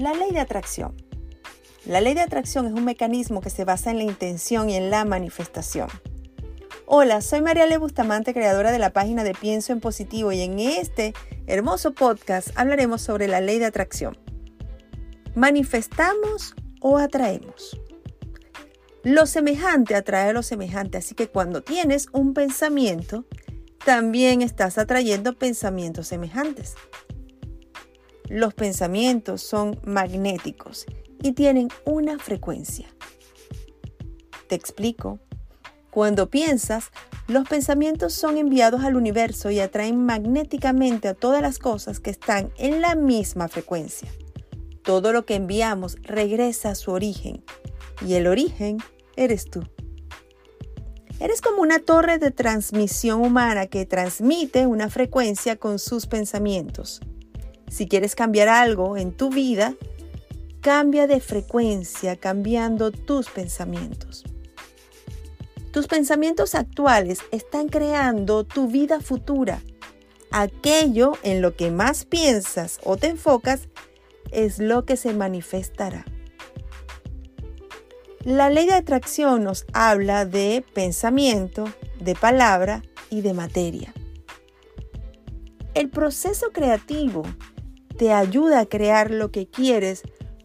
La ley de atracción. La ley de atracción es un mecanismo que se basa en la intención y en la manifestación. Hola, soy María Bustamante, creadora de la página de Pienso en Positivo y en este hermoso podcast hablaremos sobre la ley de atracción. ¿Manifestamos o atraemos? Lo semejante atrae a lo semejante, así que cuando tienes un pensamiento, también estás atrayendo pensamientos semejantes. Los pensamientos son magnéticos y tienen una frecuencia. Te explico. Cuando piensas, los pensamientos son enviados al universo y atraen magnéticamente a todas las cosas que están en la misma frecuencia. Todo lo que enviamos regresa a su origen y el origen eres tú. Eres como una torre de transmisión humana que transmite una frecuencia con sus pensamientos. Si quieres cambiar algo en tu vida, cambia de frecuencia cambiando tus pensamientos. Tus pensamientos actuales están creando tu vida futura. Aquello en lo que más piensas o te enfocas es lo que se manifestará. La ley de atracción nos habla de pensamiento, de palabra y de materia. El proceso creativo te ayuda a crear lo que quieres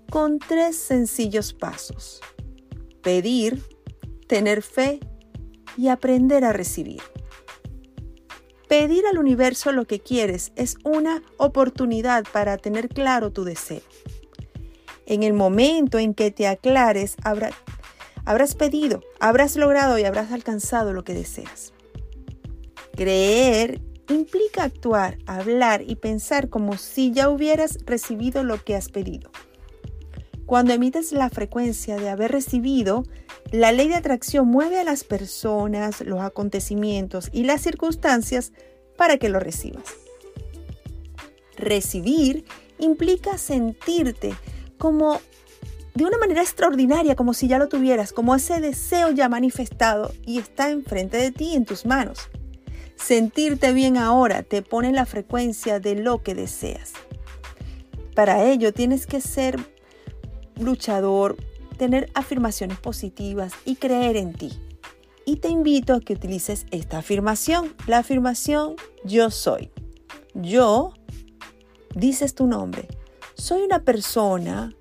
con tres sencillos pasos. Pedir, tener fe y aprender a recibir. Pedir al universo lo que quieres es una oportunidad para tener claro tu deseo. En el momento en que te aclares, habrás pedido, habrás logrado y habrás alcanzado lo que deseas. Creer implica actuar, hablar y pensar como si ya hubieras recibido lo que has pedido. Cuando emites la frecuencia de haber recibido, la ley de atracción mueve a las personas, los acontecimientos y las circunstancias para que lo recibas. Recibir implica sentirte como de una manera extraordinaria, como si ya lo tuvieras, como ese deseo ya manifestado y está enfrente de ti, en tus manos. Sentirte bien ahora te pone la frecuencia de lo que deseas. Para ello tienes que ser luchador, tener afirmaciones positivas y creer en ti. Y te invito a que utilices esta afirmación, la afirmación yo soy. Yo, dices tu nombre, soy una persona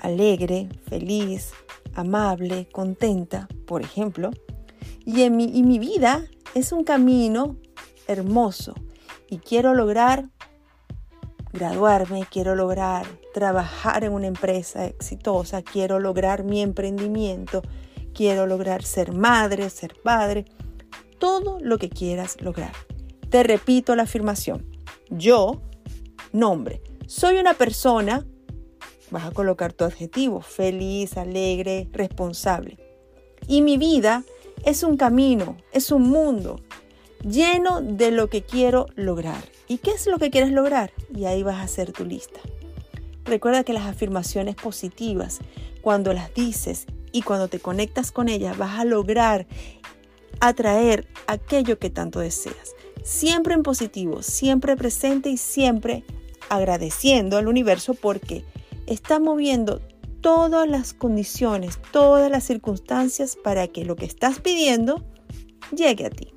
alegre, feliz, amable, contenta, por ejemplo, y, mi, mi vida es un camino hermoso y quiero lograr graduarme, quiero lograr trabajar en una empresa exitosa, quiero lograr mi emprendimiento, quiero lograr ser madre, ser padre, todo lo que quieras lograr. Te repito la afirmación. Yo, nombre, soy una persona, vas a colocar tu adjetivo, feliz, alegre, responsable. Y mi vida es un camino, es un mundo lleno de lo que quiero lograr. ¿Y qué es lo que quieres lograr? Y ahí vas a hacer tu lista. Recuerda que las afirmaciones positivas, cuando las dices y cuando te conectas con ellas, vas a lograr atraer aquello que tanto deseas. Siempre en positivo, siempre presente y siempre agradeciendo al universo porque está moviendo todas las condiciones, todas las circunstancias para que lo que estás pidiendo llegue a ti.